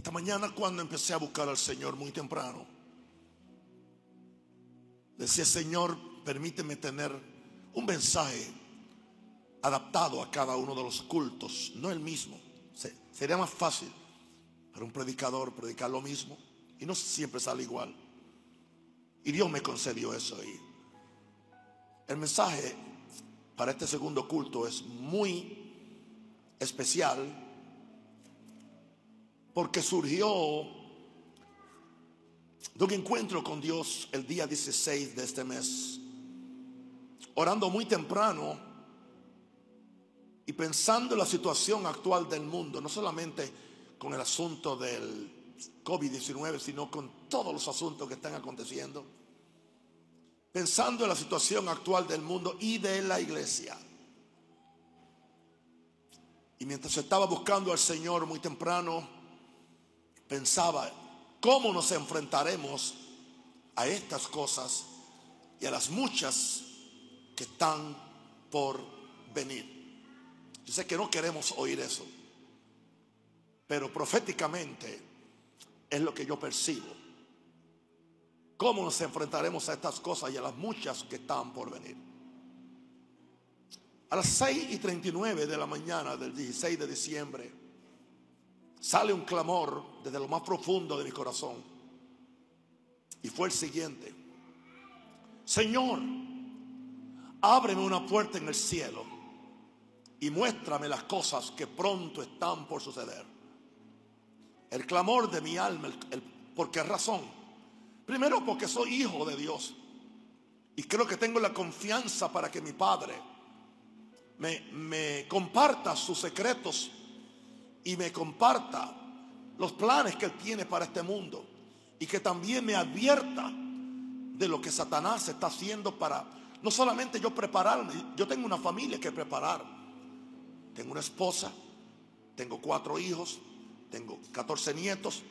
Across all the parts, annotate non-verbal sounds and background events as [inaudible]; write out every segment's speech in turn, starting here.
Esta mañana cuando empecé a buscar al Señor muy temprano, decía, Señor, permíteme tener un mensaje adaptado a cada uno de los cultos, no el mismo. Sería más fácil para un predicador predicar lo mismo y no siempre sale igual. Y Dios me concedió eso ahí. El mensaje para este segundo culto es muy especial porque surgió de un encuentro con Dios el día 16 de este mes, orando muy temprano y pensando en la situación actual del mundo, no solamente con el asunto del COVID-19, sino con todos los asuntos que están aconteciendo. Pensando en la situación actual del mundo y de la iglesia. Y mientras estaba buscando al Señor muy temprano, pensaba, ¿cómo nos enfrentaremos a estas cosas y a las muchas que están por venir? Yo sé que no queremos oír eso, pero proféticamente es lo que yo percibo. ¿Cómo nos enfrentaremos a estas cosas y a las muchas que están por venir? A las 6 y 39 de la mañana del 16 de diciembre sale un clamor desde lo más profundo de mi corazón. Y fue el siguiente. Señor, ábreme una puerta en el cielo y muéstrame las cosas que pronto están por suceder. El clamor de mi alma, ¿por qué razón? Primero porque soy hijo de Dios y creo que tengo la confianza para que mi Padre me comparta sus secretos y me comparta los planes que Él tiene para este mundo y que también me advierta de lo que Satanás está haciendo para no solamente yo prepararme, yo tengo una familia que preparar tengo una esposa, tengo cuatro hijos, tengo 14 nietos,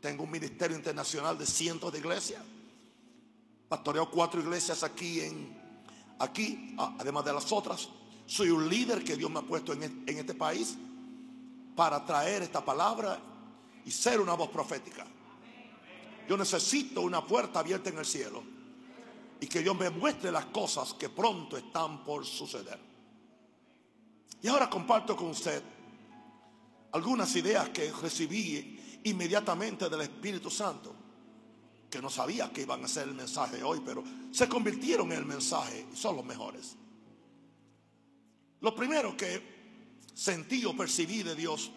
tengo un ministerio internacional de cientos de iglesias. Pastoreo cuatro iglesias aquí en aquí, además de las otras. Soy un líder que Dios me ha puesto en este país para traer esta palabra y ser una voz profética. Yo necesito una puerta abierta en el cielo y que Dios me muestre las cosas que pronto están por suceder. Y ahora comparto con usted algunas ideas que recibí inmediatamente del Espíritu Santo, que no sabía que iban a ser el mensaje hoy, pero se convirtieron en el mensaje y son los mejores. Lo primero que sentí o percibí de Dios,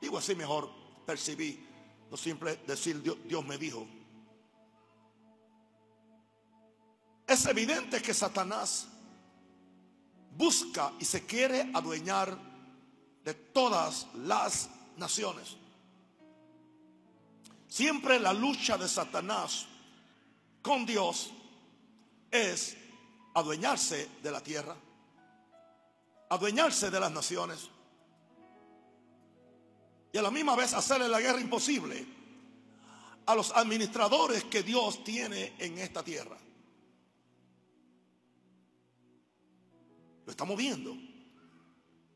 digo así mejor, percibí, no siempre decir Dios, Dios me dijo. Es evidente que Satanás busca y se quiere adueñar de todas las naciones. Siempre la lucha de Satanás con Dios es adueñarse de la tierra, adueñarse de las naciones y a la misma vez hacerle la guerra imposible a los administradores que Dios tiene en esta tierra. Lo estamos viendo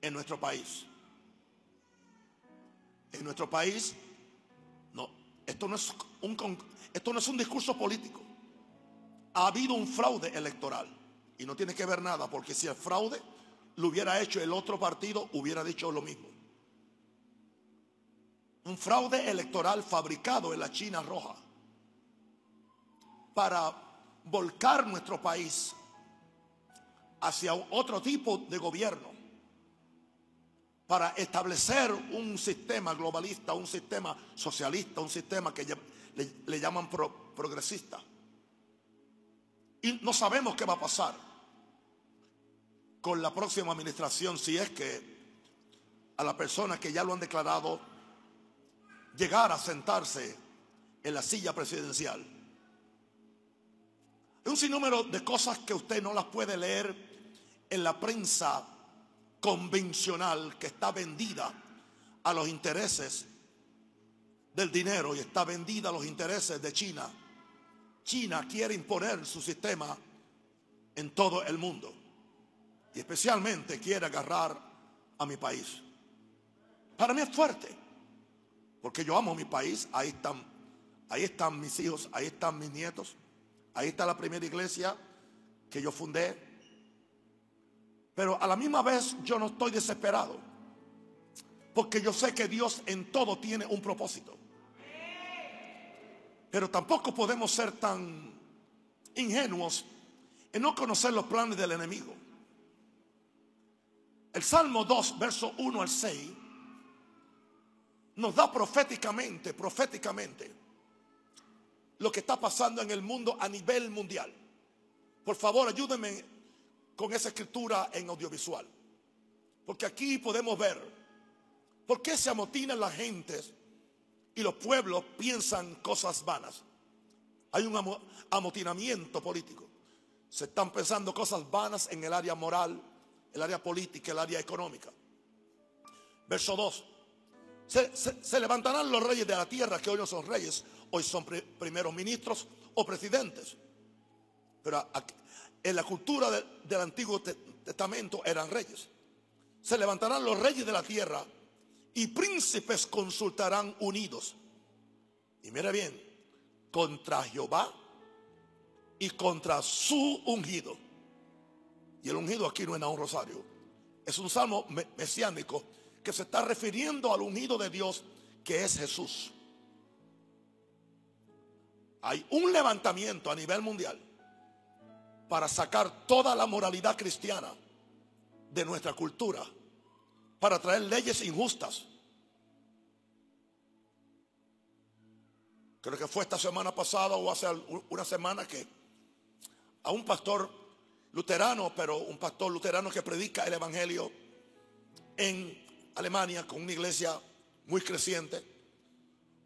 en nuestro país. En nuestro país, no, esto no es un, esto no es un discurso político. Ha habido un fraude electoral y no tiene que ver nada, porque si el fraude lo hubiera hecho el otro partido, hubiera dicho lo mismo. Un fraude electoral fabricado en la China roja para volcar nuestro país hacia otro tipo de gobierno para establecer un sistema globalista, un sistema socialista, un sistema que le, llaman progresista. Y no sabemos qué va a pasar con la próxima administración si es que a la persona que ya lo han declarado llegar a sentarse en la silla presidencial. Es un sinnúmero de cosas que usted no las puede leer en la prensa convencional que está vendida a los intereses del dinero y está vendida a los intereses de China. China quiere imponer su sistema en todo el mundo y especialmente quiere agarrar a mi país. Para mí es fuerte, Porque yo amo mi país, ahí están, ahí están mis hijos, ahí están mis nietos, ahí está la primera iglesia que yo fundé. Pero a la misma vez yo no estoy desesperado. Porque yo sé que Dios en todo tiene un propósito. Pero tampoco podemos ser tan ingenuos en no conocer los planes del enemigo. El Salmo 2, verso 1 al 6, nos da proféticamente, proféticamente, lo que está pasando en el mundo a nivel mundial. Por favor, ayúdenme con esa escritura en audiovisual. Porque aquí podemos ver por qué se amotinan las gentes y los pueblos piensan cosas vanas. Hay un amotinamiento político. Se están pensando cosas vanas en el área moral, el área política, el área económica. Verso 2. Se, levantarán los reyes de la tierra, que hoy no son reyes, hoy son primeros ministros o presidentes. Pero en la cultura del Antiguo Testamento eran reyes. Se levantarán los reyes de la tierra y príncipes consultarán unidos. Y mira bien, contra Jehová y contra su ungido. Y el ungido aquí no es un rosario. Es un salmo mesiánico que se está refiriendo al ungido de Dios que es Jesús. Hay un levantamiento a nivel mundial para sacar toda la moralidad cristiana de nuestra cultura, para traer leyes injustas. Creo que fue esta semana pasada o hace una semana que a un pastor luterano, pero un pastor luterano que predica el Evangelio en Alemania con una iglesia muy creciente,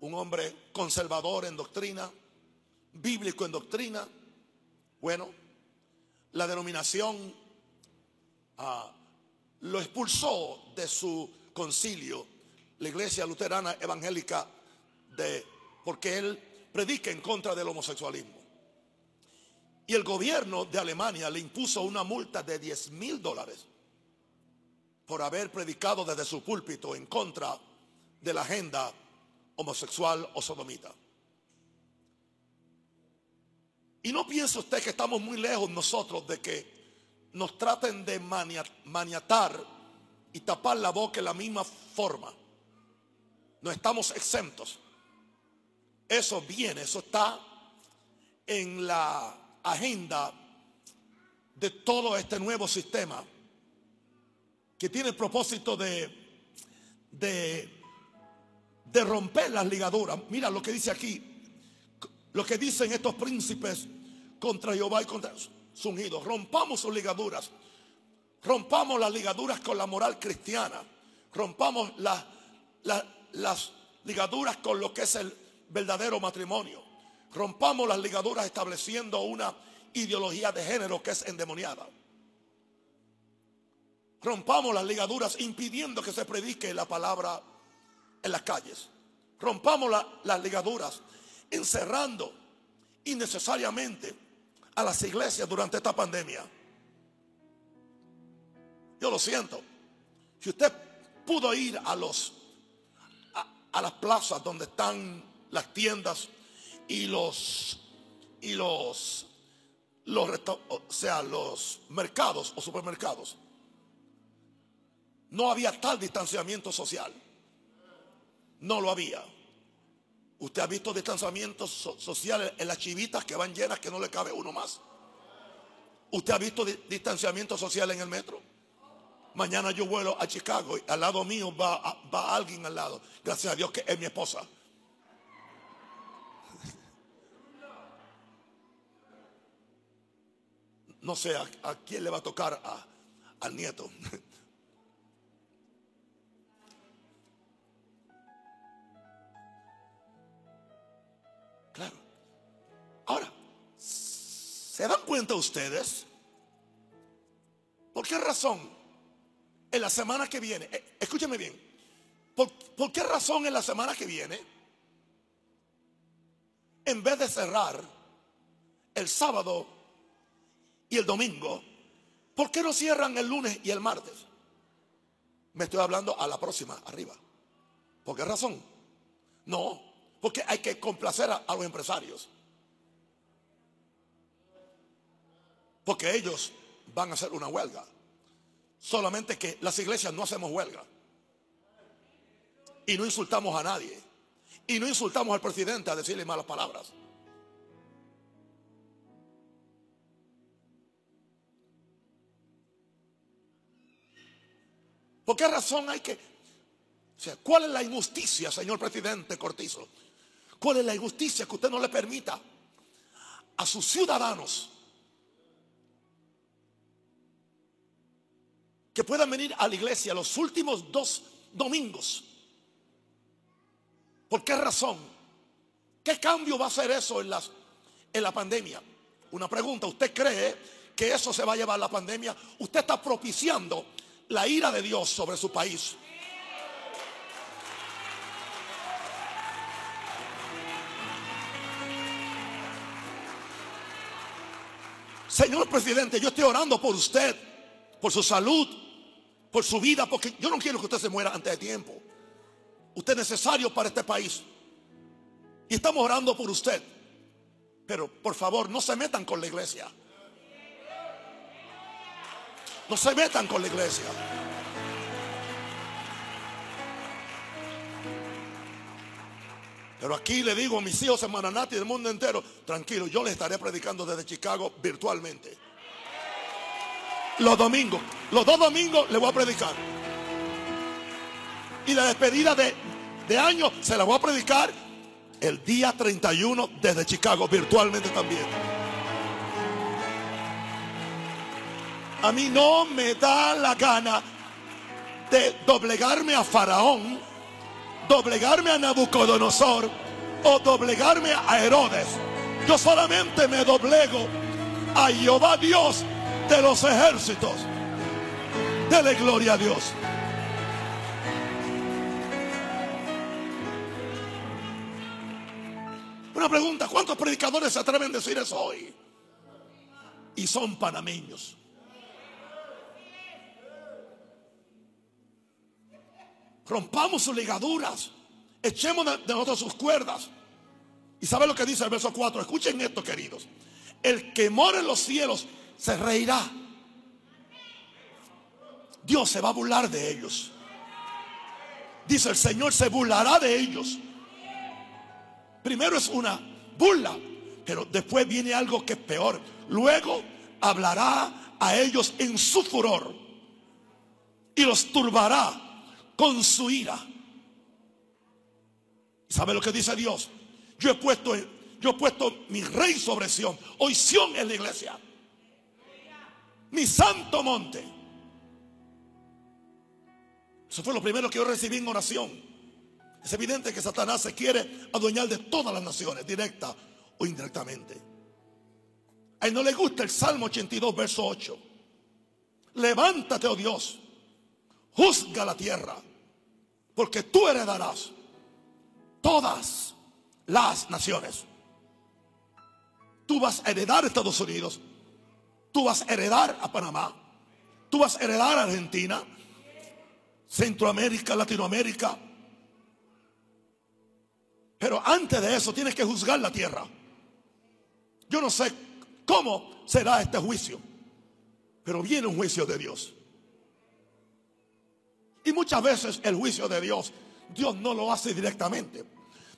un hombre conservador en doctrina, bíblico en doctrina. Bueno, la denominación ah, lo expulsó de su concilio, la iglesia luterana evangélica, de, porque él predica en contra del homosexualismo. Y el gobierno de Alemania le impuso una multa de 10 mil dólares por haber predicado desde su púlpito en contra de la agenda homosexual o sodomita. Y no piense usted que estamos muy lejos nosotros de que nos traten de maniatar y tapar la boca en la misma forma. No estamos exentos. Eso viene, eso está en la agenda de todo este nuevo sistema que tiene el propósito de, de, romper las ligaduras. Mira lo que dice aquí, lo que dicen estos príncipes contra Jehová y contra su ungido. Rompamos sus ligaduras, rompamos las ligaduras con la moral cristiana, rompamos las ligaduras con lo que es el verdadero matrimonio. Rompamos las ligaduras estableciendo una ideología de género que es endemoniada. Rompamos las ligaduras impidiendo que se predique la palabra en las calles. Rompamos las ligaduras encerrando innecesariamente a las iglesias durante esta pandemia. Yo lo siento. Si usted pudo ir a los a las plazas donde están las tiendas y los y los los o sea, los mercados o supermercados. No había tal distanciamiento social. No lo había. Usted ha visto distanciamientos sociales en las chivitas que van llenas que no le cabe uno más. Usted ha visto distanciamiento social en el metro. Mañana yo vuelo a Chicago y al lado mío va, va alguien al lado. Gracias a Dios que es mi esposa. No sé a, quién le va a tocar al nieto. [laughs] Claro. Ahora, ¿se dan cuenta ustedes? ¿Por qué razón en la semana que viene, eh, escúcheme bien, ¿por, ¿por qué razón en la semana que viene, en vez de cerrar el sábado y el domingo, ¿por qué no cierran el lunes y el martes? Me estoy hablando a la próxima, arriba. ¿Por qué razón? No, porque hay que complacer a, a los empresarios. Porque ellos van a hacer una huelga. Solamente que las iglesias no hacemos huelga. Y no insultamos a nadie. Y no insultamos al presidente a decirle malas palabras. ¿Por qué razón hay que... O sea, ¿cuál es la injusticia, señor presidente Cortizo? ¿Cuál es la injusticia que usted no le permita a sus ciudadanos que puedan venir a la iglesia los últimos dos domingos? ¿Por qué razón? ¿Qué cambio va a hacer eso en, en la pandemia? Una pregunta, ¿usted cree que eso se va a llevar la pandemia? Usted está propiciando la ira de Dios sobre su país. Señor presidente, yo estoy orando por usted, por su salud, por su vida, porque yo no quiero que usted se muera antes de tiempo. Usted es necesario para este país. Y estamos orando por usted. Pero por favor, no se metan con la iglesia. No se metan con la iglesia. Pero aquí le digo a mis hijos en Maranati del mundo entero, tranquilo, yo les estaré predicando desde Chicago virtualmente. Los domingos, los dos domingos les voy a predicar. Y la despedida de, de año se la voy a predicar el día 31 desde Chicago, virtualmente también. A mí no me da la gana de doblegarme a Faraón, doblegarme a Nabucodonosor o doblegarme a Herodes. Yo solamente me doblego a Jehová Dios de los ejércitos. Dele gloria a Dios. Una pregunta, ¿cuántos predicadores se atreven a decir eso hoy? Y son panameños. Rompamos sus ligaduras. Echemos de, nosotros sus cuerdas. Y sabe lo que dice el verso 4. Escuchen esto, queridos. El que mora en los cielos se reirá. Dios se va a burlar de ellos. Dice el Señor se burlará de ellos. Primero es una burla, pero después viene algo que es peor. Luego hablará a ellos en su furor y los turbará con su ira. ¿Sabe lo que dice Dios? Yo he puesto, yo he puesto mi rey sobre Sión. Hoy Sión es la iglesia. Mi santo monte. Eso fue lo primero que yo recibí en oración. Es evidente que Satanás se quiere adueñar de todas las naciones, directa o indirectamente. A él no le gusta el Salmo 82, verso 8. Levántate, oh Dios, juzga la tierra, porque tú heredarás todas las naciones. Tú vas a heredar Estados Unidos, tú vas a heredar a Panamá, tú vas a heredar a Argentina, Centroamérica, Latinoamérica, pero antes de eso tienes que juzgar la tierra. Yo no sé cómo será este juicio, pero viene un juicio de Dios. Y muchas veces el juicio de Dios, Dios no lo hace directamente.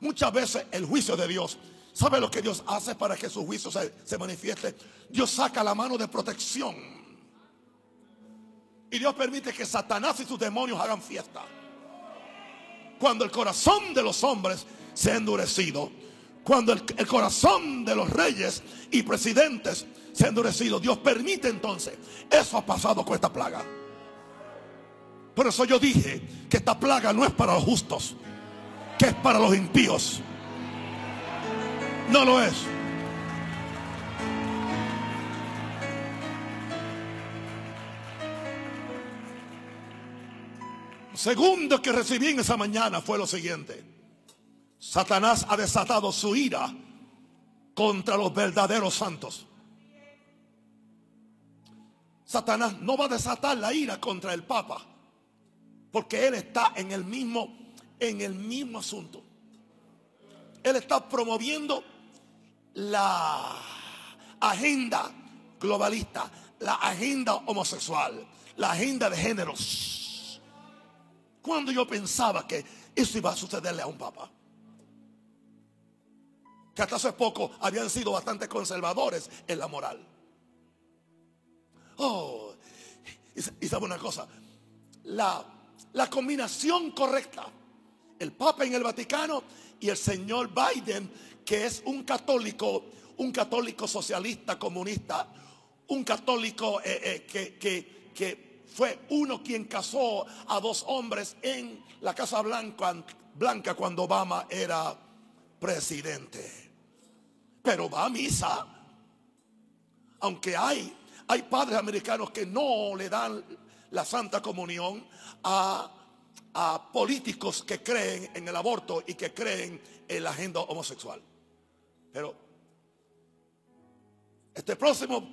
Muchas veces el juicio de Dios, ¿sabe lo que Dios hace para que su juicio se, se manifieste? Dios saca la mano de protección. Y Dios permite que Satanás y sus demonios hagan fiesta. Cuando el corazón de los hombres se ha endurecido. Cuando el, el, corazón de los reyes y presidentes se ha endurecido, Dios permite entonces. Eso ha pasado con esta plaga. Por eso yo dije que esta plaga no es para los justos, que es para los impíos. No lo es. Segundo que recibí en esa mañana fue lo siguiente. Satanás ha desatado su ira contra los verdaderos santos. Satanás no va a desatar la ira contra el Papa, porque él está en el mismo en el mismo asunto. Él está promoviendo la agenda globalista, la agenda homosexual, la agenda de géneros. Cuando yo pensaba que eso iba a sucederle a un papa. Que hasta hace poco habían sido bastante conservadores en la moral. Oh, y, sabe una cosa, la, la combinación correcta, el Papa en el Vaticano y el señor Biden, que es un católico, un católico socialista, comunista, un católico eh, eh, que, que, que, fue uno quien casó a dos hombres en la Casa Blanca, Blanca cuando Obama era presidente. Pero va a misa, aunque hay hay padres americanos que no le dan la santa comunión a, políticos que creen en el aborto y que creen en la agenda homosexual. Pero este próximo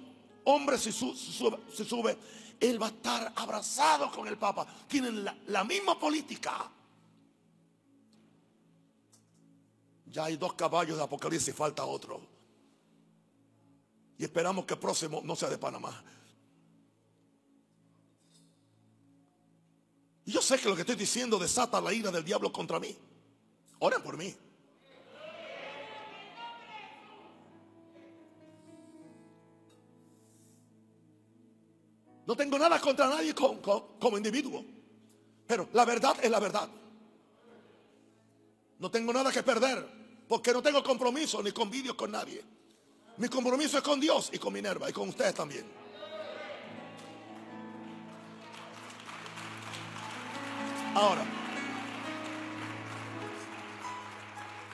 hombre si, sube, él va a estar abrazado con el Papa. Tienen la, misma política. Ya hay dos caballos de Apocalipsis, falta otro. Y esperamos que el próximo no sea de Panamá. Yo sé que lo que estoy diciendo desata la ira del diablo contra mí. Oren por mí. No tengo nada contra nadie como, como, individuo. Pero la verdad es la verdad. No tengo nada que perder. Porque no tengo compromiso ni convidio con nadie. Mi compromiso es con Dios y con Minerva y con ustedes también. Ahora,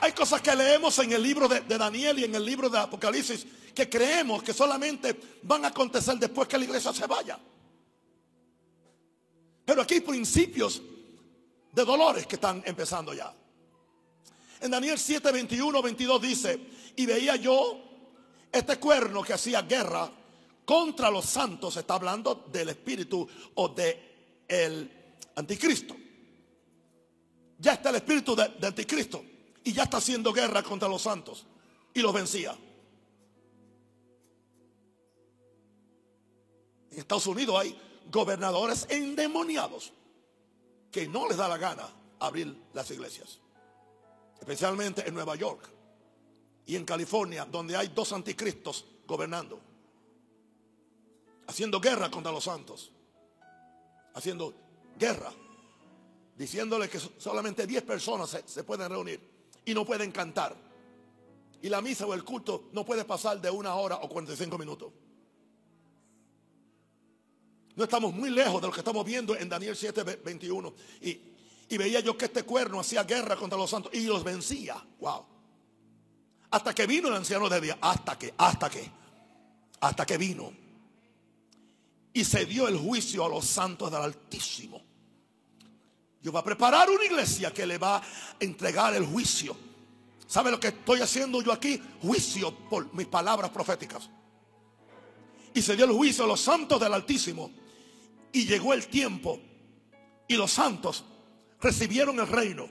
hay cosas que leemos en el libro de, Daniel y en el libro de Apocalipsis que creemos que solamente van a acontecer después que la iglesia se vaya. Pero aquí hay principios de dolores que están empezando ya. En Daniel 7, 21, 22 dice, y veía yo este cuerno que hacía guerra contra los santos está hablando del espíritu o de el anticristo. Ya está el espíritu de, anticristo. Y ya está haciendo guerra contra los santos. Y los vencía. En Estados Unidos hay gobernadores endemoniados que no les da la gana abrir las iglesias, especialmente en Nueva York. Y en California, donde hay dos anticristos gobernando, haciendo guerra contra los santos, haciendo guerra, diciéndole que solamente 10 personas se, pueden reunir y no pueden cantar. Y la misa o el culto no puede pasar de una hora o 45 minutos. No estamos muy lejos de lo que estamos viendo en Daniel 7, 21. Y, y veía yo que este cuerno hacía guerra contra los santos y los vencía. Wow. Hasta que vino el anciano de día. Hasta que, hasta que, hasta que vino. Y se dio el juicio a los santos del Altísimo. Yo voy a preparar una iglesia que le va a entregar el juicio. ¿Sabe lo que estoy haciendo yo aquí? Juicio por mis palabras proféticas. Y se dio el juicio a los santos del Altísimo. Y llegó el tiempo. Y los santos recibieron el reino.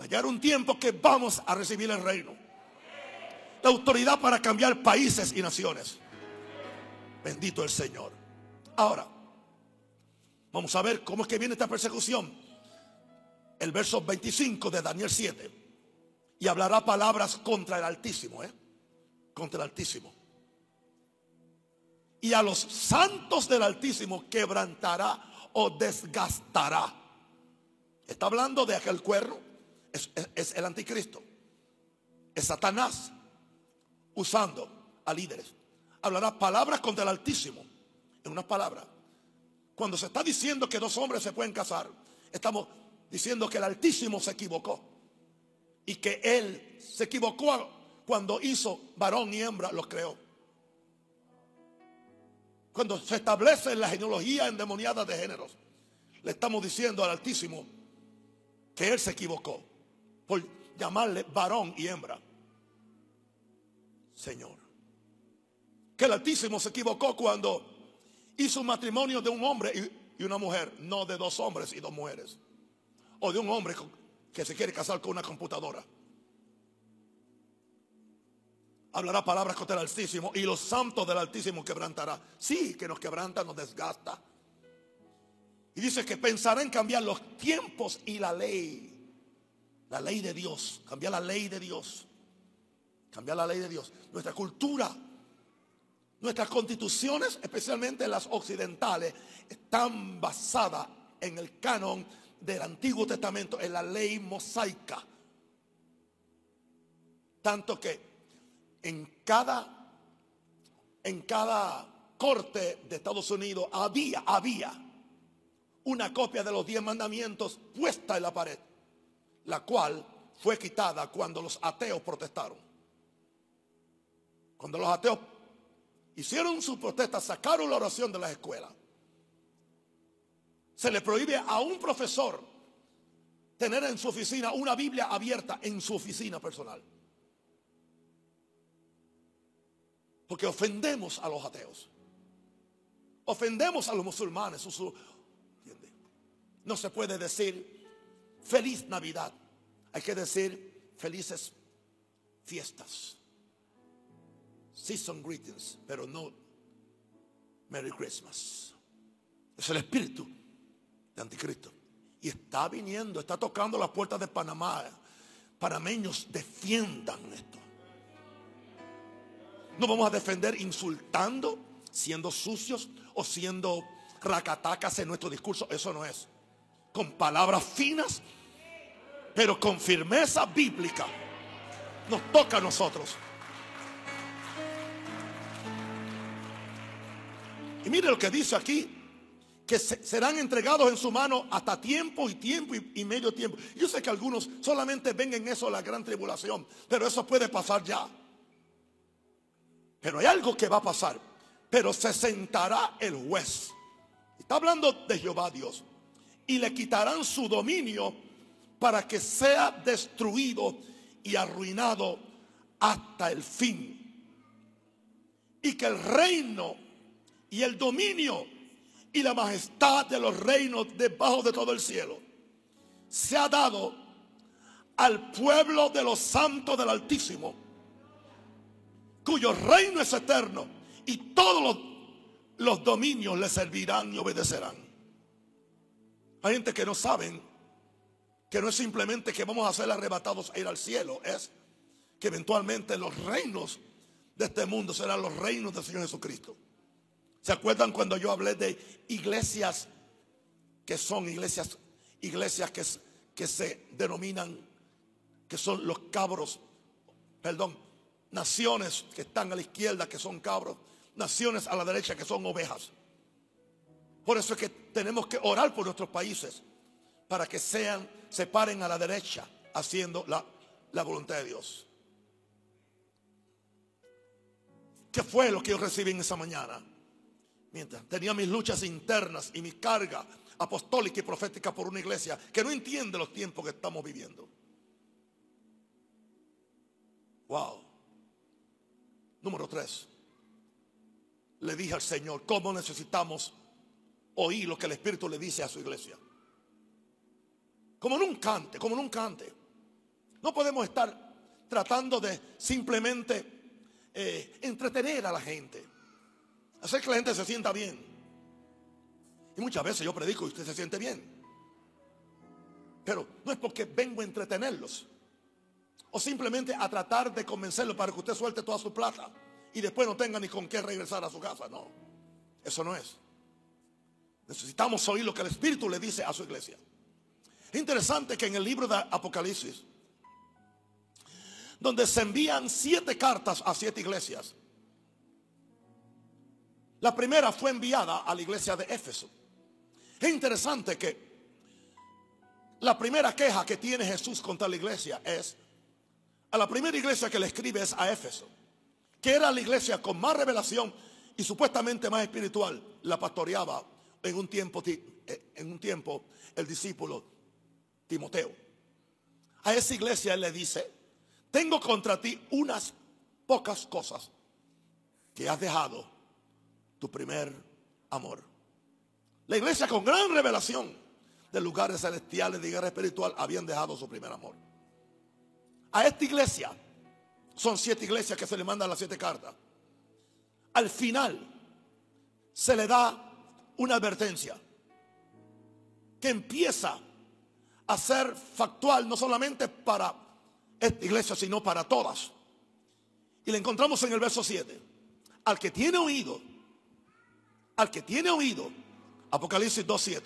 Va a llegar un tiempo que vamos a recibir el reino la autoridad para cambiar países y naciones. Bendito el Señor. Ahora, vamos a ver cómo es que viene esta persecución. El verso 25 de Daniel 7. Y hablará palabras contra el Altísimo, ¿eh? Contra el Altísimo. Y a los santos del Altísimo quebrantará o desgastará. Está hablando de aquel cuerno. Es, es el anticristo. Es Satanás usando a líderes. Hablará palabras contra el Altísimo. En una palabra. Cuando se está diciendo que dos hombres se pueden casar, estamos diciendo que el Altísimo se equivocó. Y que Él se equivocó cuando hizo varón y hembra, los creó. Cuando se establece la genealogía endemoniada de géneros, le estamos diciendo al Altísimo que Él se equivocó por llamarle varón y hembra. Señor. Que el Altísimo se equivocó cuando hizo un matrimonio de un hombre y, una mujer, no de dos hombres y dos mujeres. O de un hombre que se quiere casar con una computadora. hablará palabras contra el Altísimo y los santos del Altísimo quebrantará. Sí, que nos quebranta, nos desgasta. Y dice que pensará en cambiar los tiempos y la ley. La ley de Dios, cambiar la ley de Dios. Cambiar la ley de Dios. Nuestra cultura, nuestras constituciones, especialmente las occidentales, están basadas en el canon del Antiguo Testamento, en la ley mosaica. Tanto que en cada, en cada corte de Estados Unidos había, había una copia de los diez mandamientos puesta en la pared, la cual fue quitada cuando los ateos protestaron. Cuando los ateos hicieron su protesta, sacaron la oración de las escuelas. Se le prohíbe a un profesor tener en su oficina una Biblia abierta en su oficina personal. Porque ofendemos a los ateos. Ofendemos a los musulmanes. No se puede decir feliz Navidad. Hay que decir felices fiestas. Season greetings, pero no Merry Christmas. Es el espíritu de Anticristo. Y está viniendo, está tocando las puertas de Panamá. Panameños defiendan esto. No vamos a defender insultando, siendo sucios o siendo racatacas en nuestro discurso. Eso no es. Con palabras finas, pero con firmeza bíblica. Nos toca a nosotros. Y mire lo que dice aquí. Que serán entregados en su mano hasta tiempo y tiempo y, y medio tiempo. Yo sé que algunos solamente ven en eso la gran tribulación. Pero eso puede pasar ya. Pero hay algo que va a pasar. Pero se sentará el juez. Está hablando de Jehová Dios. Y le quitarán su dominio para que sea destruido y arruinado hasta el fin. Y que el reino y el dominio y la majestad de los reinos debajo de todo el cielo se ha dado al pueblo de los santos del Altísimo cuyo reino es eterno y todos los, dominios le servirán y obedecerán. Hay gente que no saben que no es simplemente que vamos a ser arrebatados a ir al cielo, es que eventualmente los reinos de este mundo serán los reinos del Señor Jesucristo. ¿Se acuerdan cuando yo hablé de iglesias que son iglesias, iglesias que, que se denominan, que son los cabros, perdón, naciones que están a la izquierda que son cabros, naciones a la derecha que son ovejas. Por eso es que tenemos que orar por nuestros países para que sean, se paren a la derecha haciendo la, la voluntad de Dios. ¿Qué fue lo que yo recibí en esa mañana? Mientras tenía mis luchas internas y mi carga apostólica y profética por una iglesia que no entiende los tiempos que estamos viviendo. Wow. Número tres. Le dije al Señor, ¿cómo necesitamos oír lo que el Espíritu le dice a su iglesia? Como nunca antes, como nunca antes. No podemos estar tratando de simplemente eh, entretener a la gente. Hacer que la gente se sienta bien. Y muchas veces yo predico y usted se siente bien. Pero no es porque vengo a entretenerlos. O simplemente a tratar de convencerlo para que usted suelte toda su plata y después no tenga ni con qué regresar a su casa. No, eso no es. Necesitamos oír lo que el Espíritu le dice a su iglesia. Es interesante que en el libro de Apocalipsis, donde se envían siete cartas a siete iglesias, la primera fue enviada a la iglesia de Éfeso. Es interesante que la primera queja que tiene Jesús contra la iglesia es a la primera iglesia que le escribe es a Éfeso, que era la iglesia con más revelación y supuestamente más espiritual, la pastoreaba en un tiempo, eh, en un tiempo el discípulo Timoteo. A esa iglesia él le dice, tengo contra ti unas pocas cosas que has dejado tu primer amor. La iglesia con gran revelación de lugares celestiales de guerra espiritual habían dejado su primer amor a esta iglesia Son siete iglesias que se le mandan las siete cartas. Al final se le da una advertencia que empieza a ser factual no solamente para esta iglesia, sino para todas. Y la encontramos en el verso 7. Al que tiene oído, al que tiene oído, Apocalipsis 2.7,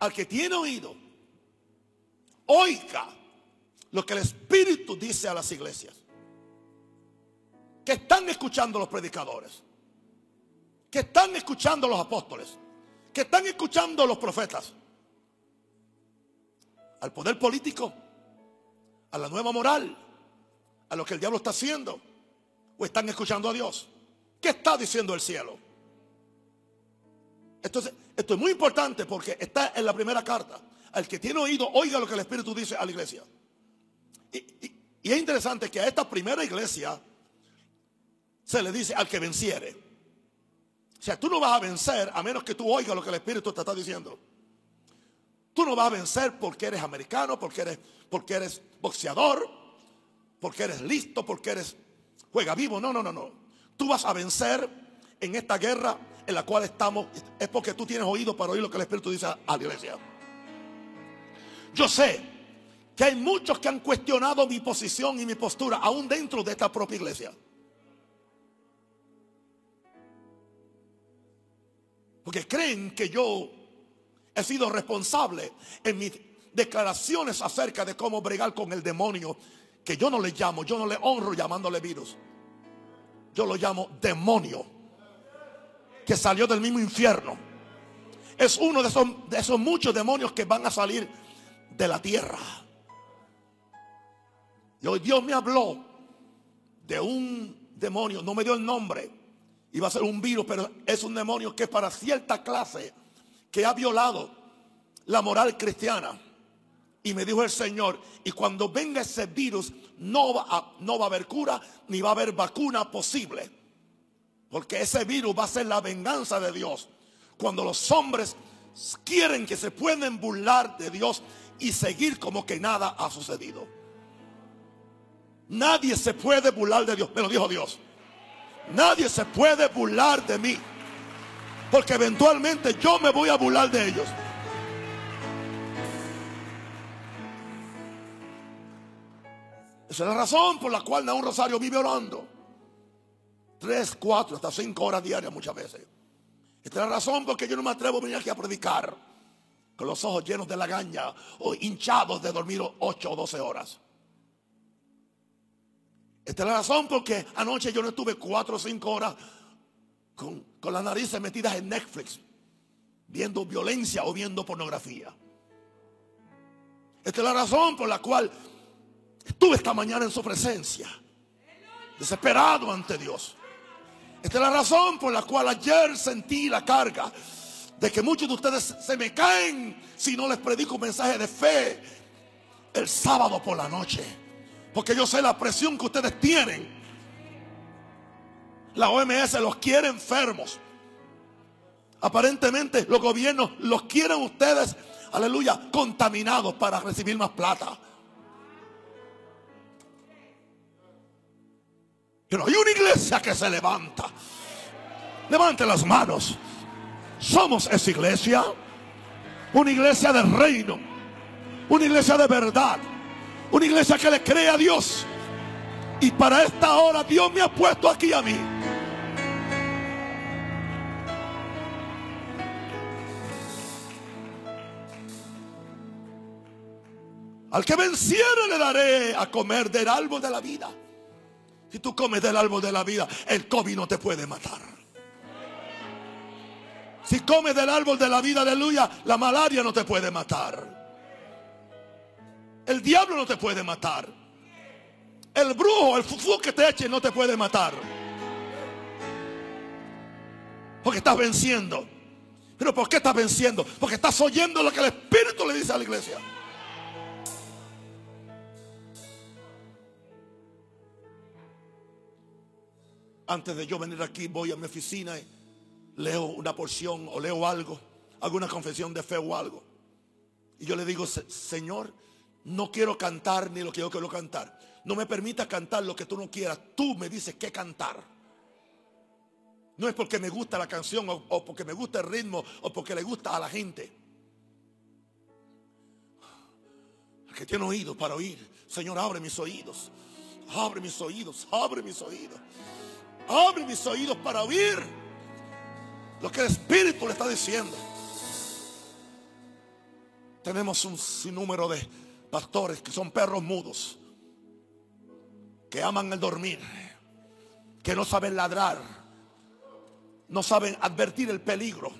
al que tiene oído, oiga lo que el Espíritu dice a las iglesias. Que están escuchando los predicadores. Que están escuchando los apóstoles. Que están escuchando los profetas. Al poder político. A la nueva moral. A lo que el diablo está haciendo. O están escuchando a Dios. ¿Qué está diciendo el cielo? Entonces, esto es muy importante porque está en la primera carta. Al que tiene oído, oiga lo que el Espíritu dice a la iglesia. Y, es interesante que a esta primera iglesia se le dice al que venciere. O sea, tú no vas a vencer a menos que tú oigas lo que el Espíritu te está diciendo. Tú no vas a vencer porque eres americano, porque eres, porque eres boxeador, porque eres listo, porque eres juega vivo. No, no, no, no. Tú vas a vencer en esta guerra en la cual estamos. Es porque tú tienes oído para oír lo que el Espíritu dice a la iglesia. Yo sé que hay muchos que han cuestionado mi posición y mi postura, aún dentro de esta propia iglesia. Porque creen que yo he sido responsable en mis declaraciones acerca de cómo bregar con el demonio, que yo no le llamo, yo no le honro llamándole virus. Yo lo llamo demonio, que salió del mismo infierno. Es uno de esos, de esos muchos demonios que van a salir de la tierra. Y hoy Dios me habló de un demonio, no me dio el nombre, iba a ser un virus, pero es un demonio que es para cierta clase que ha violado la moral cristiana. Y me dijo el Señor, y cuando venga ese virus, no va, a, no va a haber cura, ni va a haber vacuna posible. Porque ese virus va a ser la venganza de Dios. Cuando los hombres quieren que se pueden burlar de Dios y seguir como que nada ha sucedido. Nadie se puede burlar de Dios. Me lo dijo Dios. Nadie se puede burlar de mí. Porque eventualmente yo me voy a burlar de ellos. Esa es la razón por la cual Naúm Rosario vive orando. Tres, cuatro, hasta cinco horas diarias muchas veces. Esta es la razón porque yo no me atrevo a venir aquí a predicar con los ojos llenos de lagaña o hinchados de dormir ocho o doce horas. Esta es la razón porque anoche yo no estuve cuatro o cinco horas con, con las narices metidas en Netflix, viendo violencia o viendo pornografía. Esta es la razón por la cual estuve esta mañana en su presencia, desesperado ante Dios. Esta es la razón por la cual ayer sentí la carga de que muchos de ustedes se me caen si no les predico un mensaje de fe el sábado por la noche. Porque yo sé la presión que ustedes tienen. La OMS los quiere enfermos. Aparentemente los gobiernos los quieren ustedes, aleluya, contaminados para recibir más plata. Pero hay una iglesia que se levanta. Levante las manos. Somos esa iglesia. Una iglesia del reino. Una iglesia de verdad. Una iglesia que le cree a Dios. Y para esta hora Dios me ha puesto aquí a mí. Al que venciere le daré a comer del árbol de la vida. Si tú comes del árbol de la vida, el COVID no te puede matar. Si comes del árbol de la vida, aleluya, la malaria no te puede matar. El diablo no te puede matar. El brujo, el fufu que te eche no te puede matar. Porque estás venciendo. Pero ¿por qué estás venciendo? Porque estás oyendo lo que el Espíritu le dice a la iglesia. Antes de yo venir aquí, voy a mi oficina y leo una porción o leo algo, alguna confesión de fe o algo. Y yo le digo, Señor, no quiero cantar ni lo que yo quiero cantar. no me permita cantar lo que tú no quieras. Tú me dices qué cantar. No es porque me gusta la canción o, porque me gusta el ritmo o porque le gusta a la gente. Que tiene oídos para oír. Señor, abre mis oídos. Abre mis oídos. Abre mis oídos. Abre mis oídos para oír lo que el Espíritu le está diciendo. Tenemos un sinnúmero de pastores que son perros mudos que aman el dormir, que no saben ladrar, no saben advertir el peligro.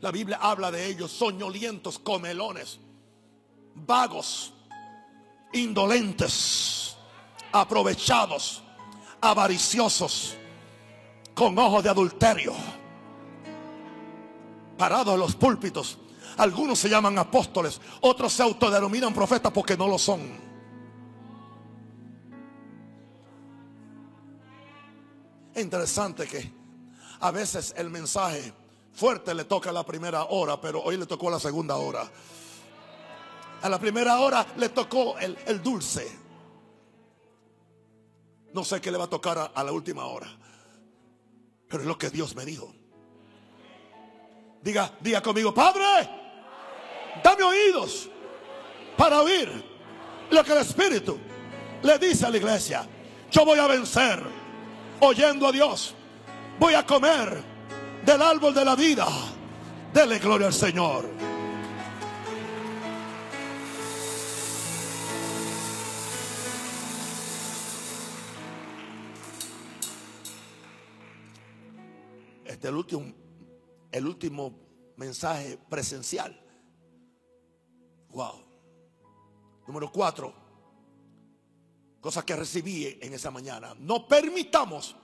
La Biblia habla de ellos, soñolientos, comelones, vagos, indolentes, aprovechados, avariciosos, con ojos de adulterio, parados en los púlpitos. Algunos se llaman apóstoles, otros se autodenominan profetas porque no lo son. Es interesante que a veces el mensaje fuerte le toca a la primera hora, pero hoy le tocó la segunda hora. A la primera hora le tocó el, dulce. No sé qué le va a tocar a, la última hora. Pero es lo que Dios me dijo. Diga, diga conmigo, Padre, dame oídos para oír lo que el Espíritu le dice a la iglesia. Yo voy a vencer oyendo a Dios. Voy a comer del árbol de la vida. Dele gloria al Señor. Este es el último, el último mensaje presencial. Wow. Número cuatro cosas que recibí en esa mañana. No permitamos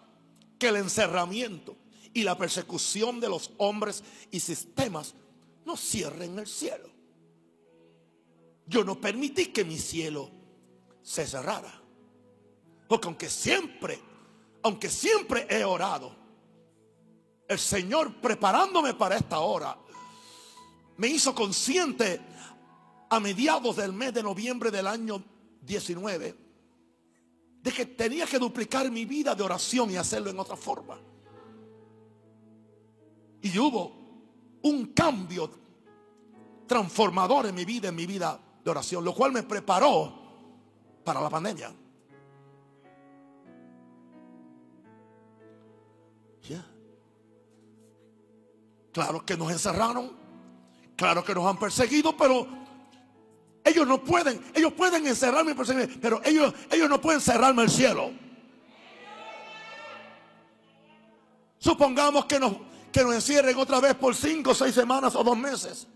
que el encerramiento y la persecución de los hombres y sistemas nos cierren el cielo. Yo no permití que mi cielo se cerrara. Porque aunque siempre, aunque siempre he orado, el Señor preparándome para esta hora, me hizo consciente a mediados del mes de noviembre del año 19 de que tenía que duplicar mi vida de oración y hacerlo en otra forma. Y hubo un cambio transformador en mi vida, en mi vida de oración, lo cual me preparó para la pandemia. Claro que nos encerraron, claro que nos han perseguido, pero ellos no pueden, ellos pueden encerrarme, pero ellos, ellos no pueden cerrarme el cielo. Supongamos que nos, que nos encierren otra vez por cinco, seis semanas o dos meses.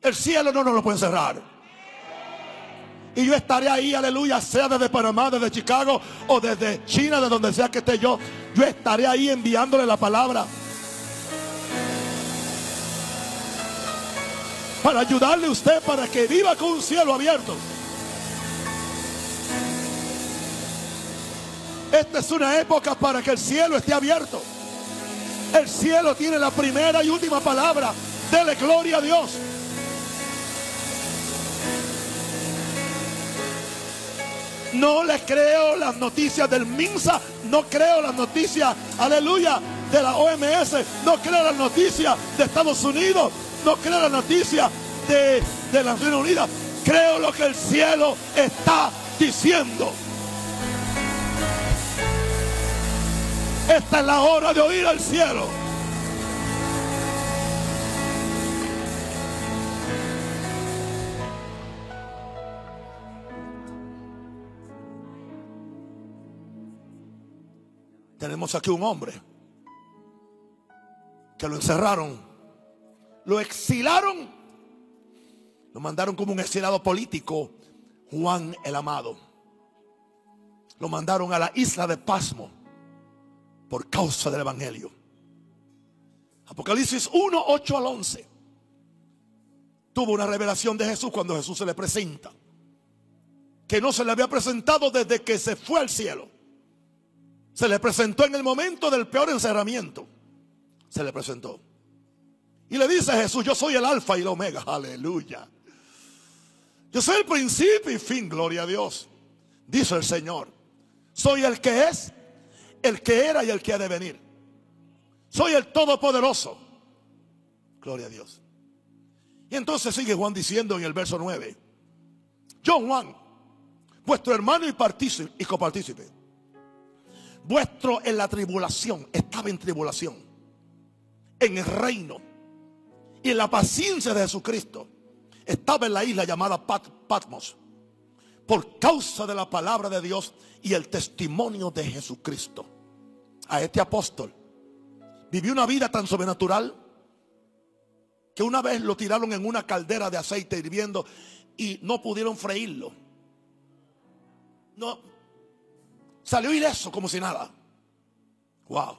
El cielo no nos lo pueden cerrar. Y yo estaré ahí, aleluya, sea desde Panamá, desde Chicago o desde China, de donde sea que esté yo. Yo estaré ahí enviándole la palabra. Para ayudarle a usted para que viva con un cielo abierto. Esta es una época para que el cielo esté abierto. El cielo tiene la primera y última palabra. Dele gloria a Dios. No le creo las noticias del MINSA, no creo las noticias, aleluya, de la OMS, no creo las noticias de Estados Unidos, no creo la noticia de, de la Naciones Unidas. Creo lo que el cielo está diciendo. Esta es la hora de oír al cielo. Tenemos aquí un hombre que lo encerraron lo exilaron, lo mandaron como un exilado político, Juan el Amado. Lo mandaron a la isla de Pasmo por causa del Evangelio. Apocalipsis 1, 8 al 11. Tuvo una revelación de Jesús cuando Jesús se le presenta. Que no se le había presentado desde que se fue al cielo. Se le presentó en el momento del peor encerramiento. Se le presentó. Y le dice a Jesús, yo soy el alfa y el omega, aleluya. Yo soy el principio y fin, gloria a Dios. dice el Señor. Soy el que es, el que era y el que ha de venir. Soy el Todopoderoso. Gloria a Dios. Y entonces sigue Juan diciendo en el verso 9. Yo Juan, vuestro hermano y, partícipe, y copartícipe. Vuestro en la tribulación, estaba en tribulación. En el reino. Y la paciencia de Jesucristo. Estaba en la isla llamada Patmos por causa de la palabra de Dios y el testimonio de Jesucristo. A este apóstol vivió una vida tan sobrenatural que una vez lo tiraron en una caldera de aceite hirviendo y no pudieron freírlo. No salió ileso como si nada. Wow.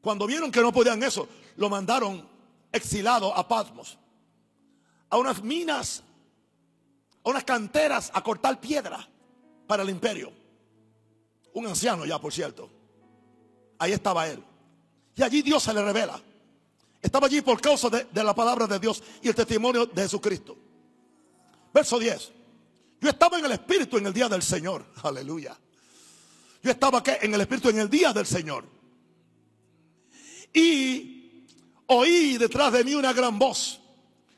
Cuando vieron que no podían eso, lo mandaron exilado a Patmos, a unas minas a unas canteras a cortar piedra para el imperio. Un anciano ya, por cierto. Ahí estaba él. Y allí Dios se le revela. Estaba allí por causa de, la palabra de Dios y el testimonio de Jesucristo. Verso 10. Yo estaba en el Espíritu en el día del Señor. [laughs] Aleluya. Yo estaba aquí en el Espíritu en el día del Señor. Y oí detrás de mí una gran voz,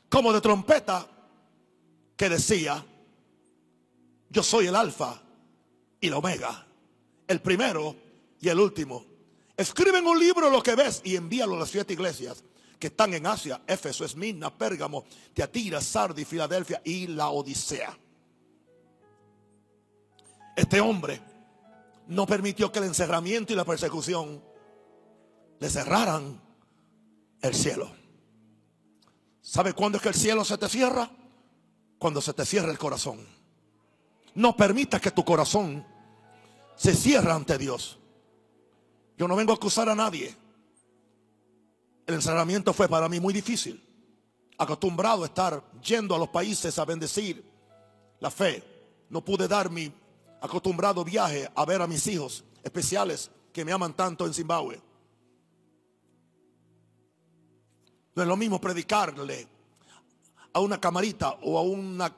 como de trompeta, que decía, yo soy el alfa y la omega, el primero y el último. Escribe en un libro lo que ves y envíalo a las siete iglesias que están en Asia, Éfeso, Esmirna, Pérgamo, Teatira, Sardi, Filadelfia y la Odisea. Este hombre no permitió que el encerramiento y la persecución le cerraran el cielo. ¿Sabe cuándo es que el cielo se te cierra? cuando se te cierra el corazón. No permita que tu corazón se cierre ante Dios. Yo no vengo a acusar a nadie. El encerramiento fue para mí muy difícil. Acostumbrado a estar yendo a los países a bendecir la fe. No pude dar mi acostumbrado viaje a ver a mis hijos especiales que me aman tanto en Zimbabue. No es lo mismo predicarle a una camarita o a una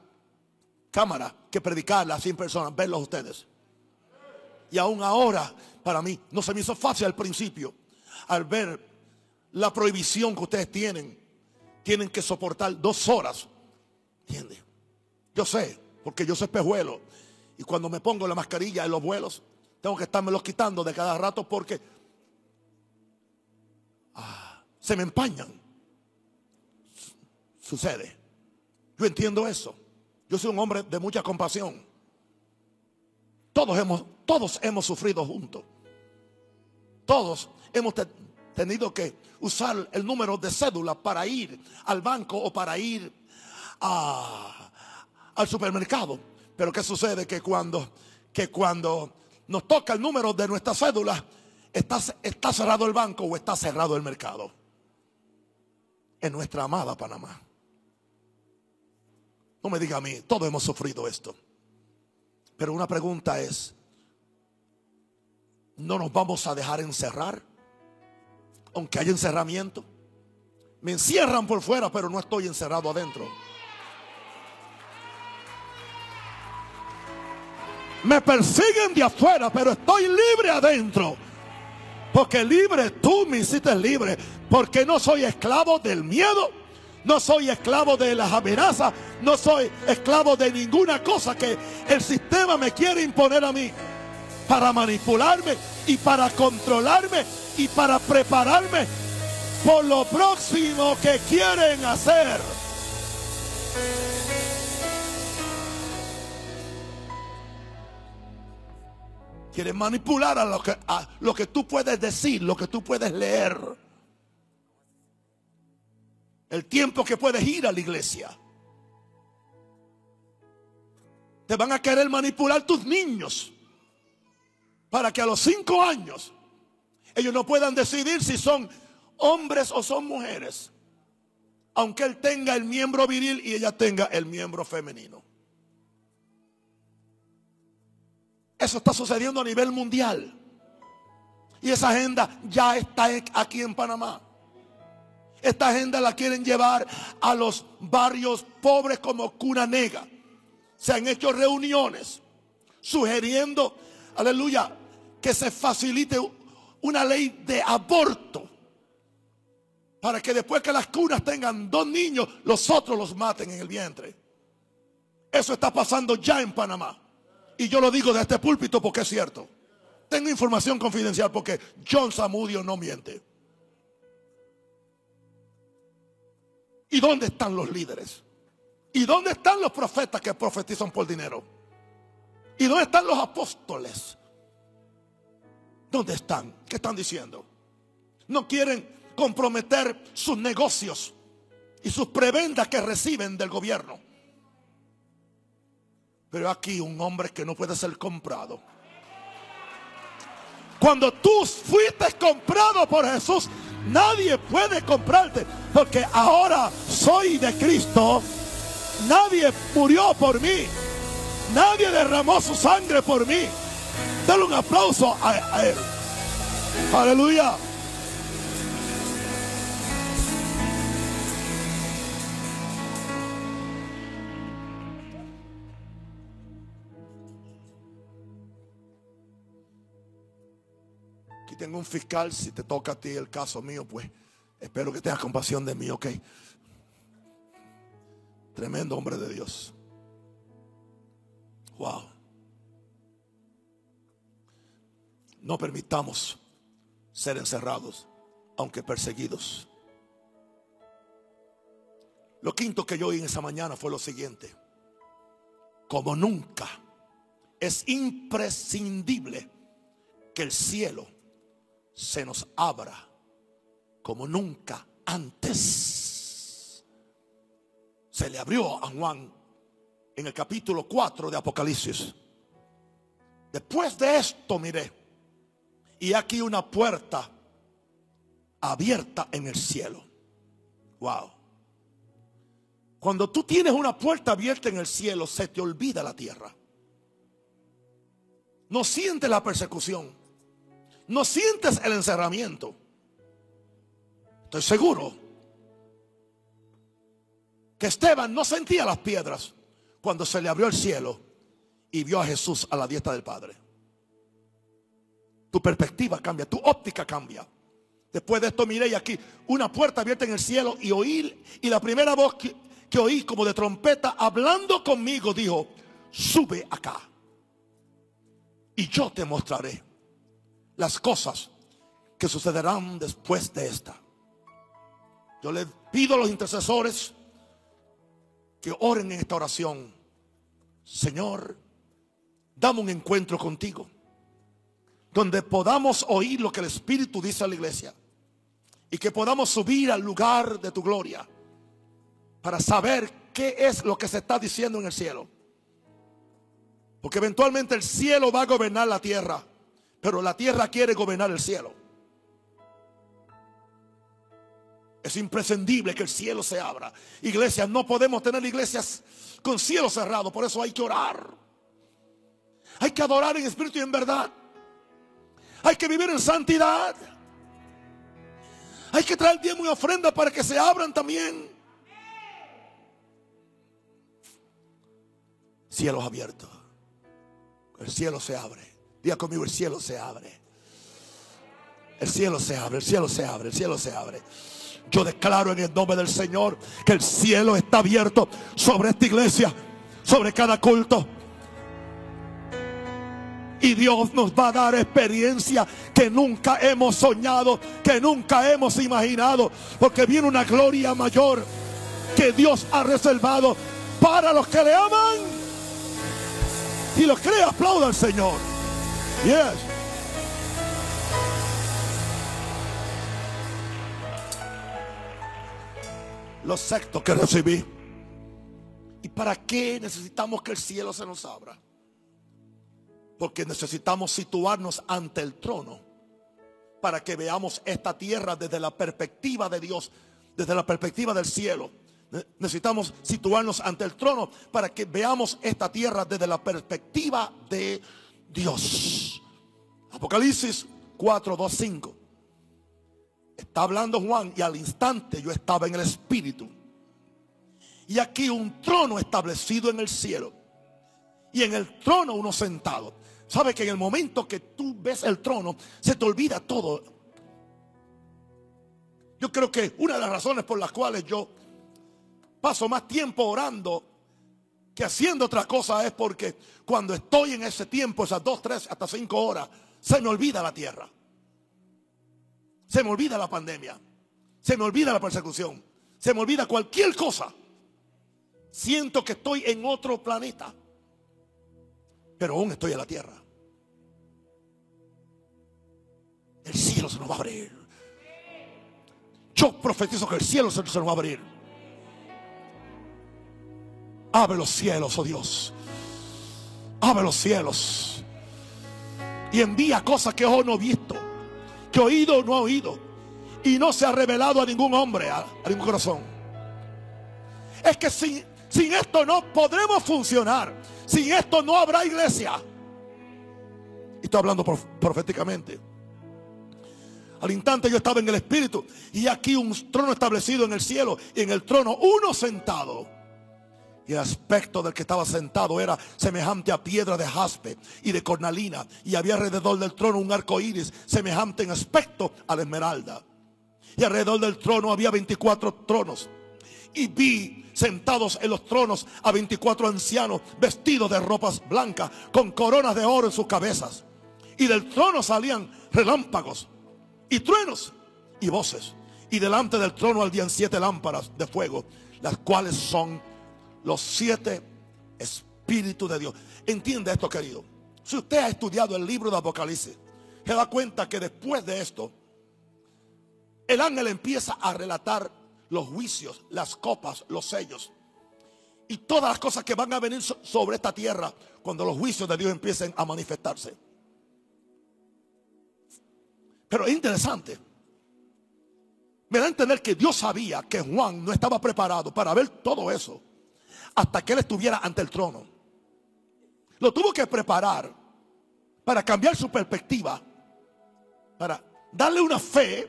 cámara que predicarla a 100 personas, verlos ustedes. Y aún ahora, para mí, no se me hizo fácil al principio, al ver la prohibición que ustedes tienen. Tienen que soportar dos horas. ¿Entiendes? Yo sé, porque yo soy espejuelo. Y cuando me pongo la mascarilla en los vuelos, tengo que los quitando de cada rato porque ah, se me empañan. Sucede. Yo entiendo eso. Yo soy un hombre de mucha compasión. Todos hemos, todos hemos sufrido juntos. Todos hemos tenido que usar el número de cédula para ir al banco o para ir al supermercado. Pero ¿qué sucede? Que cuando, que cuando nos toca el número de nuestra cédula, está, está cerrado el banco o está cerrado el mercado. En nuestra amada Panamá. No me diga a mí, todos hemos sufrido esto. Pero una pregunta es, ¿no nos vamos a dejar encerrar? Aunque haya encerramiento. Me encierran por fuera, pero no estoy encerrado adentro. Me persiguen de afuera, pero estoy libre adentro. Porque libre tú me hiciste libre. Porque no soy esclavo del miedo no soy esclavo de las amenazas. No soy esclavo de ninguna cosa que el sistema me quiere imponer a mí. Para manipularme y para controlarme y para prepararme por lo próximo que quieren hacer. Quieren manipular a lo, que, a lo que tú puedes decir, lo que tú puedes leer. El tiempo que puedes ir a la iglesia. Te van a querer manipular tus niños para que a los cinco años ellos no puedan decidir si son hombres o son mujeres. Aunque él tenga el miembro viril y ella tenga el miembro femenino. Eso está sucediendo a nivel mundial. Y esa agenda ya está aquí en Panamá. Esta agenda la quieren llevar a los barrios pobres como Cunanega, se han hecho reuniones sugiriendo, aleluya, que se facilite una ley de aborto para que después que las cunas tengan dos niños, los otros los maten en el vientre. Eso está pasando ya en Panamá. Y yo lo digo de este púlpito porque es cierto. Tengo información confidencial porque John Samudio no miente. ¿Y dónde están los líderes? ¿Y dónde están los profetas que profetizan por dinero? ¿Y dónde están los apóstoles? ¿Dónde están? ¿Qué están diciendo? No quieren comprometer sus negocios y sus prebendas que reciben del gobierno. Pero aquí un hombre que no puede ser comprado. Cuando tú fuiste comprado por Jesús, nadie puede comprarte. Porque ahora soy de Cristo. Nadie murió por mí. Nadie derramó su sangre por mí. Dale un aplauso a, él. Aleluya. Tengo un fiscal, si te toca a ti el caso mío, pues espero que tengas compasión de mí, ok. Tremendo hombre de Dios. Wow. No permitamos ser encerrados, aunque perseguidos. Lo quinto que yo oí en esa mañana fue lo siguiente. Como nunca es imprescindible que el cielo se nos abra como nunca antes. Se le abrió a Juan en el capítulo 4 de Apocalipsis. Después de esto miré y aquí una puerta abierta en el cielo. Wow. Cuando tú tienes una puerta abierta en el cielo, se te olvida la tierra. No sientes la persecución no sientes el encerramiento. Estoy seguro que Esteban no sentía las piedras cuando se le abrió el cielo y vio a Jesús a la dieta del Padre. Tu perspectiva cambia, tu óptica cambia. Después de esto miré y aquí una puerta abierta en el cielo y oí, y la primera voz que, que oí como de trompeta hablando conmigo dijo, sube acá y yo te mostraré las cosas que sucederán después de esta. Yo le pido a los intercesores que oren en esta oración. Señor, dame un encuentro contigo. Donde podamos oír lo que el Espíritu dice a la iglesia. Y que podamos subir al lugar de tu gloria. Para saber qué es lo que se está diciendo en el cielo. Porque eventualmente el cielo va a gobernar la tierra. Pero la tierra quiere gobernar el cielo. Es imprescindible que el cielo se abra. Iglesias, no podemos tener iglesias con cielo cerrado. Por eso hay que orar. Hay que adorar en espíritu y en verdad. Hay que vivir en santidad. Hay que traer diezmo y ofrenda para que se abran también. Cielos abiertos. El cielo se abre. Diga conmigo, el cielo se abre. El cielo se abre, el cielo se abre, el cielo se abre. Yo declaro en el nombre del Señor que el cielo está abierto sobre esta iglesia, sobre cada culto. Y Dios nos va a dar experiencia que nunca hemos soñado, que nunca hemos imaginado. Porque viene una gloria mayor que Dios ha reservado para los que le aman. Y los cree, aplauda al Señor. Yes. Los sextos que recibí. ¿Y para qué necesitamos que el cielo se nos abra? Porque necesitamos situarnos ante el trono para que veamos esta tierra desde la perspectiva de Dios, desde la perspectiva del cielo. Necesitamos situarnos ante el trono para que veamos esta tierra desde la perspectiva de Dios. Apocalipsis 4, 2, 5. Está hablando Juan y al instante yo estaba en el Espíritu. Y aquí un trono establecido en el cielo. y en el trono uno sentado. Sabe que en el momento que tú ves el trono, se te olvida todo. Yo creo que una de las razones por las cuales yo paso más tiempo orando que haciendo otra cosa es porque cuando estoy en ese tiempo, esas dos, tres, hasta cinco horas, se me olvida la tierra. Se me olvida la pandemia. Se me olvida la persecución. Se me olvida cualquier cosa. Siento que estoy en otro planeta. Pero aún estoy en la tierra. El cielo se nos va a abrir. Yo profetizo que el cielo se, nos va a abrir. Abre los cielos, oh Dios. Abre los cielos. Y envía cosas que ojo no ha visto. Que oído no ha oído. Y no se ha revelado a ningún hombre, a, ningún corazón. Es que sin, sin esto no podremos funcionar. Sin esto no habrá iglesia. Y estoy hablando proféticamente. Al instante yo estaba en el Espíritu y aquí un trono establecido en el cielo y en el trono uno sentado. Y el aspecto del que estaba sentado era semejante a piedra de jaspe y de cornalina. Y había alrededor del trono un arco iris semejante en aspecto a la esmeralda. Y alrededor del trono había 24 tronos. Y vi sentados en los tronos a 24 ancianos vestidos de ropas blancas con coronas de oro en sus cabezas. Y del trono salían relámpagos y truenos y voces. Y delante del trono ardían siete lámparas de fuego, las cuales son los siete espíritus de Dios. Entiende esto, querido. Si usted ha estudiado el libro de Apocalipsis, se da cuenta que después de esto, el ángel empieza a relatar los juicios, las copas, los sellos y todas las cosas que van a venir sobre esta tierra cuando los juicios de Dios empiecen a manifestarse. Pero es interesante. Me da a entender que Dios sabía que Juan no estaba preparado para ver todo eso hasta que él estuviera ante el trono. Lo tuvo que preparar para cambiar su perspectiva, para darle una fe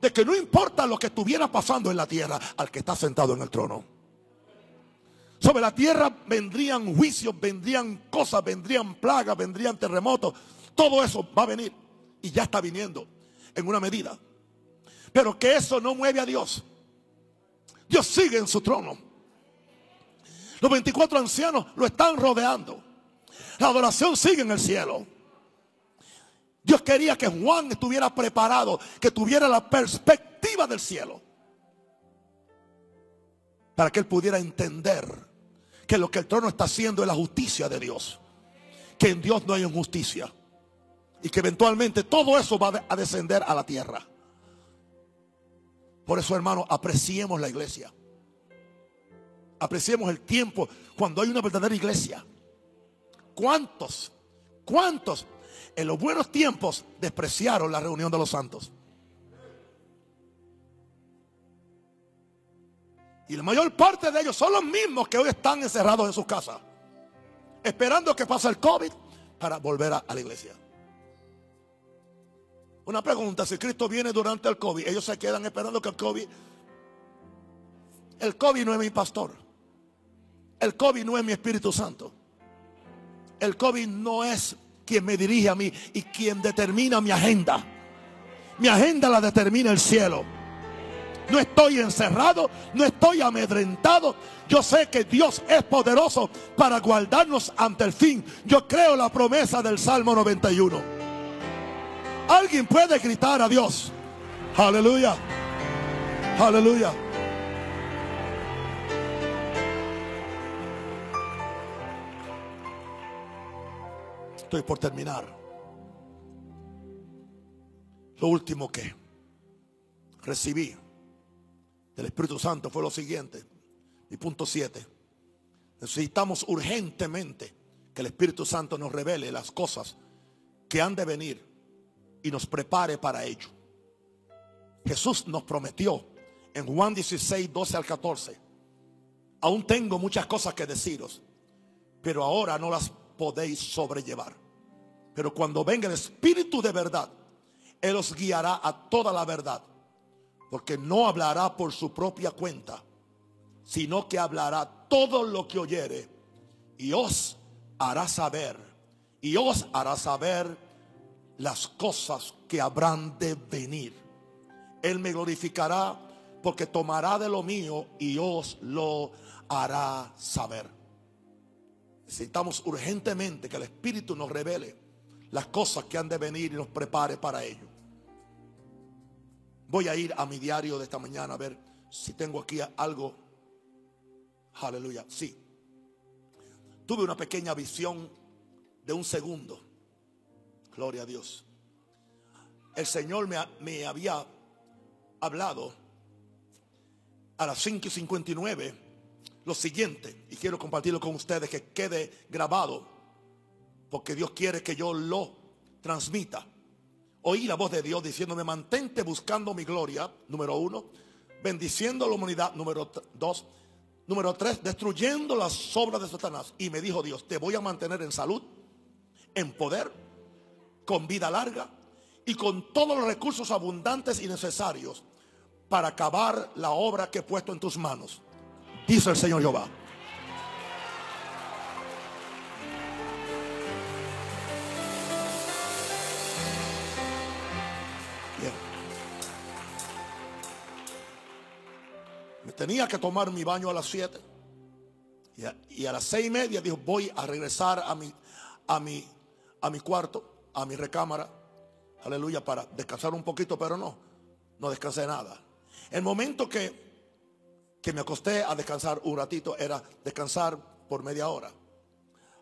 de que no importa lo que estuviera pasando en la tierra al que está sentado en el trono. Sobre la tierra vendrían juicios, vendrían cosas, vendrían plagas, vendrían terremotos. Todo eso va a venir y ya está viniendo en una medida. Pero que eso no mueve a Dios. Dios sigue en su trono. Los 24 ancianos lo están rodeando. La adoración sigue en el cielo. Dios quería que Juan estuviera preparado, que tuviera la perspectiva del cielo. Para que él pudiera entender que lo que el trono está haciendo es la justicia de Dios. Que en Dios no hay injusticia y que eventualmente todo eso va a descender a la tierra. Por eso, hermano, apreciemos la iglesia. Apreciemos el tiempo cuando hay una verdadera iglesia. ¿Cuántos? ¿Cuántos en los buenos tiempos despreciaron la reunión de los santos? Y la mayor parte de ellos son los mismos que hoy están encerrados en sus casas, esperando que pase el COVID para volver a, la iglesia. Una pregunta, si Cristo viene durante el COVID, ellos se quedan esperando que el COVID... El COVID no es mi pastor. El COVID no es mi Espíritu Santo. El COVID no es quien me dirige a mí y quien determina mi agenda. Mi agenda la determina el cielo. No estoy encerrado, no estoy amedrentado. Yo sé que Dios es poderoso para guardarnos ante el fin. Yo creo la promesa del Salmo 91. Alguien puede gritar a Dios. Aleluya. Aleluya. Estoy por terminar. Lo último que recibí del Espíritu Santo fue lo siguiente. Mi punto 7. Necesitamos urgentemente que el Espíritu Santo nos revele las cosas que han de venir y nos prepare para ello. Jesús nos prometió en Juan 16, 12 al 14. Aún tengo muchas cosas que deciros, pero ahora no las podéis sobrellevar. Pero cuando venga el Espíritu de verdad, Él os guiará a toda la verdad, porque no hablará por su propia cuenta, sino que hablará todo lo que oyere y os hará saber y os hará saber las cosas que habrán de venir. Él me glorificará porque tomará de lo mío y os lo hará saber. Necesitamos urgentemente que el Espíritu nos revele las cosas que han de venir y nos prepare para ello. Voy a ir a mi diario de esta mañana a ver si tengo aquí algo. Aleluya. Sí. Tuve una pequeña visión de un segundo. Gloria a Dios. El Señor me, había hablado a las 5 y 59 lo siguiente, y quiero compartirlo con ustedes que quede grabado, porque Dios quiere que yo lo transmita. Oí la voz de Dios diciéndome, mantente buscando mi gloria, número uno, bendiciendo la humanidad, número dos, número tres, destruyendo las obras de Satanás. Y me dijo Dios, te voy a mantener en salud, en poder, con vida larga y con todos los recursos abundantes y necesarios para acabar la obra que he puesto en tus manos. Dice el Señor Jehová. Bien. Me tenía que tomar mi baño a las 7. Y a, las seis y media dijo, voy a regresar a mi, a mi, a mi cuarto, a mi recámara. Aleluya, para descansar un poquito, pero no, no descansé nada. El momento que, que me acosté a descansar un ratito era descansar por media hora.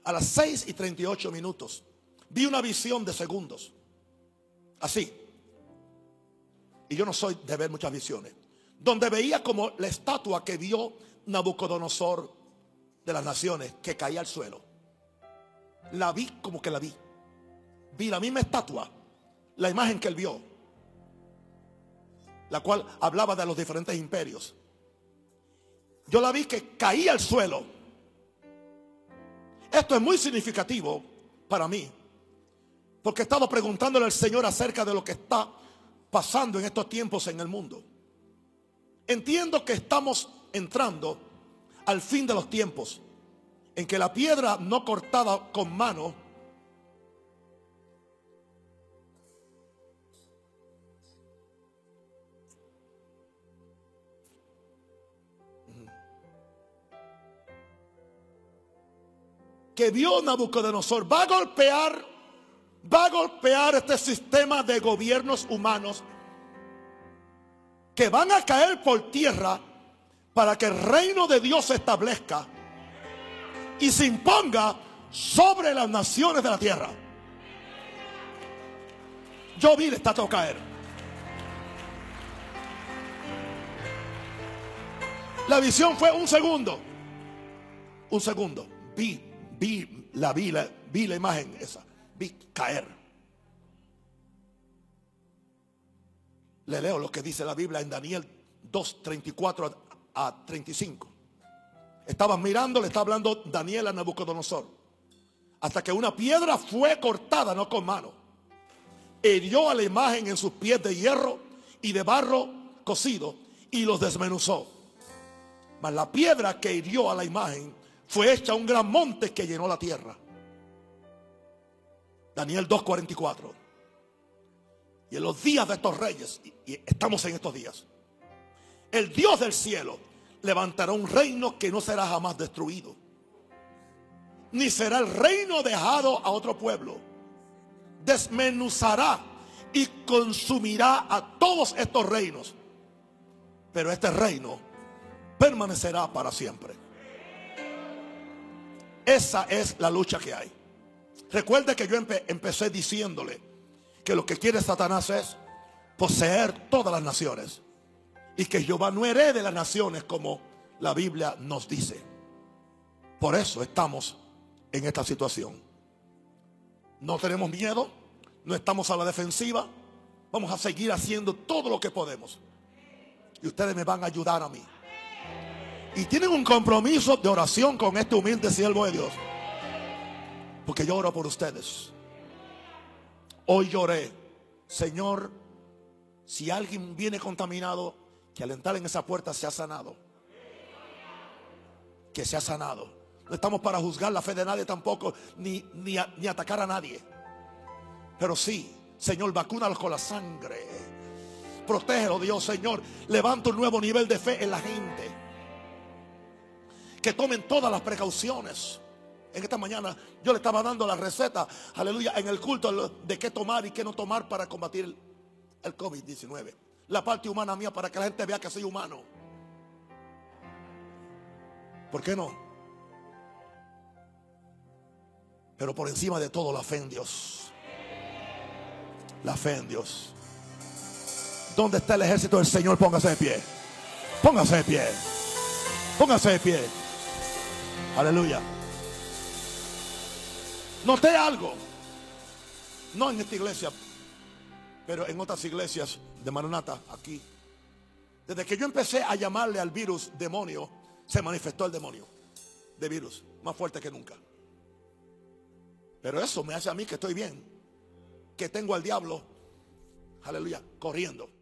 A las 6 y 38 minutos vi una visión de segundos. Así. Y yo no soy de ver muchas visiones. Donde veía como la estatua que vio Nabucodonosor de las naciones que caía al suelo. La vi como que la vi. Vi la misma estatua, la imagen que él vio la cual hablaba de los diferentes imperios. Yo la vi que caía al suelo. Esto es muy significativo para mí, porque he estado preguntándole al Señor acerca de lo que está pasando en estos tiempos en el mundo. Entiendo que estamos entrando al fin de los tiempos, en que la piedra no cortada con mano que vio Nabucodonosor va a golpear, va a golpear este sistema de gobiernos humanos que van a caer por tierra para que el reino de Dios se establezca y se imponga sobre las naciones de la tierra. Yo vi el estatua caer. La visión fue un segundo. Un segundo. Vi vi la, vi vi la imagen esa, vi caer. Le leo lo que dice la Biblia en Daniel 2, 34 a 35. Estaban mirando, le está hablando Daniel a Nabucodonosor. Hasta que una piedra fue cortada, no con mano. Herió a la imagen en sus pies de hierro y de barro cocido y los desmenuzó. Mas la piedra que hirió a la imagen fue hecha un gran monte que llenó la tierra. Daniel 2.44. Y en los días de estos reyes, y estamos en estos días, el Dios del cielo levantará un reino que no será jamás destruido. Ni será el reino dejado a otro pueblo. Desmenuzará y consumirá a todos estos reinos. Pero este reino permanecerá para siempre. Esa es la lucha que hay. Recuerde que yo empecé diciéndole que lo que quiere Satanás es poseer todas las naciones. Y que Jehová no herede las naciones como la Biblia nos dice. Por eso estamos en esta situación. No tenemos miedo, no estamos a la defensiva. Vamos a seguir haciendo todo lo que podemos. Y ustedes me van a ayudar a mí y tienen un compromiso de oración con este humilde siervo de Dios. Porque yo oro por ustedes. Hoy lloré, Señor, si alguien viene contaminado, que al entrar en esa puerta se ha sanado. Que se ha sanado. No estamos para juzgar la fe de nadie tampoco, ni, ni, ni atacar a nadie. Pero sí, Señor, vacúnalos con la sangre. Protégelo, Dios, Señor. Levanta un nuevo nivel de fe en la gente. Que tomen todas las precauciones. En esta mañana yo le estaba dando la receta, aleluya, en el culto de qué tomar y qué no tomar para combatir el COVID-19. La parte humana mía para que la gente vea que soy humano. ¿Por qué no? Pero por encima de todo la fe en Dios. La fe en Dios. ¿Dónde está el ejército del Señor? Póngase de pie. Póngase de pie. Póngase de pie. Aleluya. Noté algo. No en esta iglesia, pero en otras iglesias de Maranata, aquí. Desde que yo empecé a llamarle al virus demonio, se manifestó el demonio de virus, más fuerte que nunca. Pero eso me hace a mí que estoy bien, que tengo al diablo, aleluya, corriendo.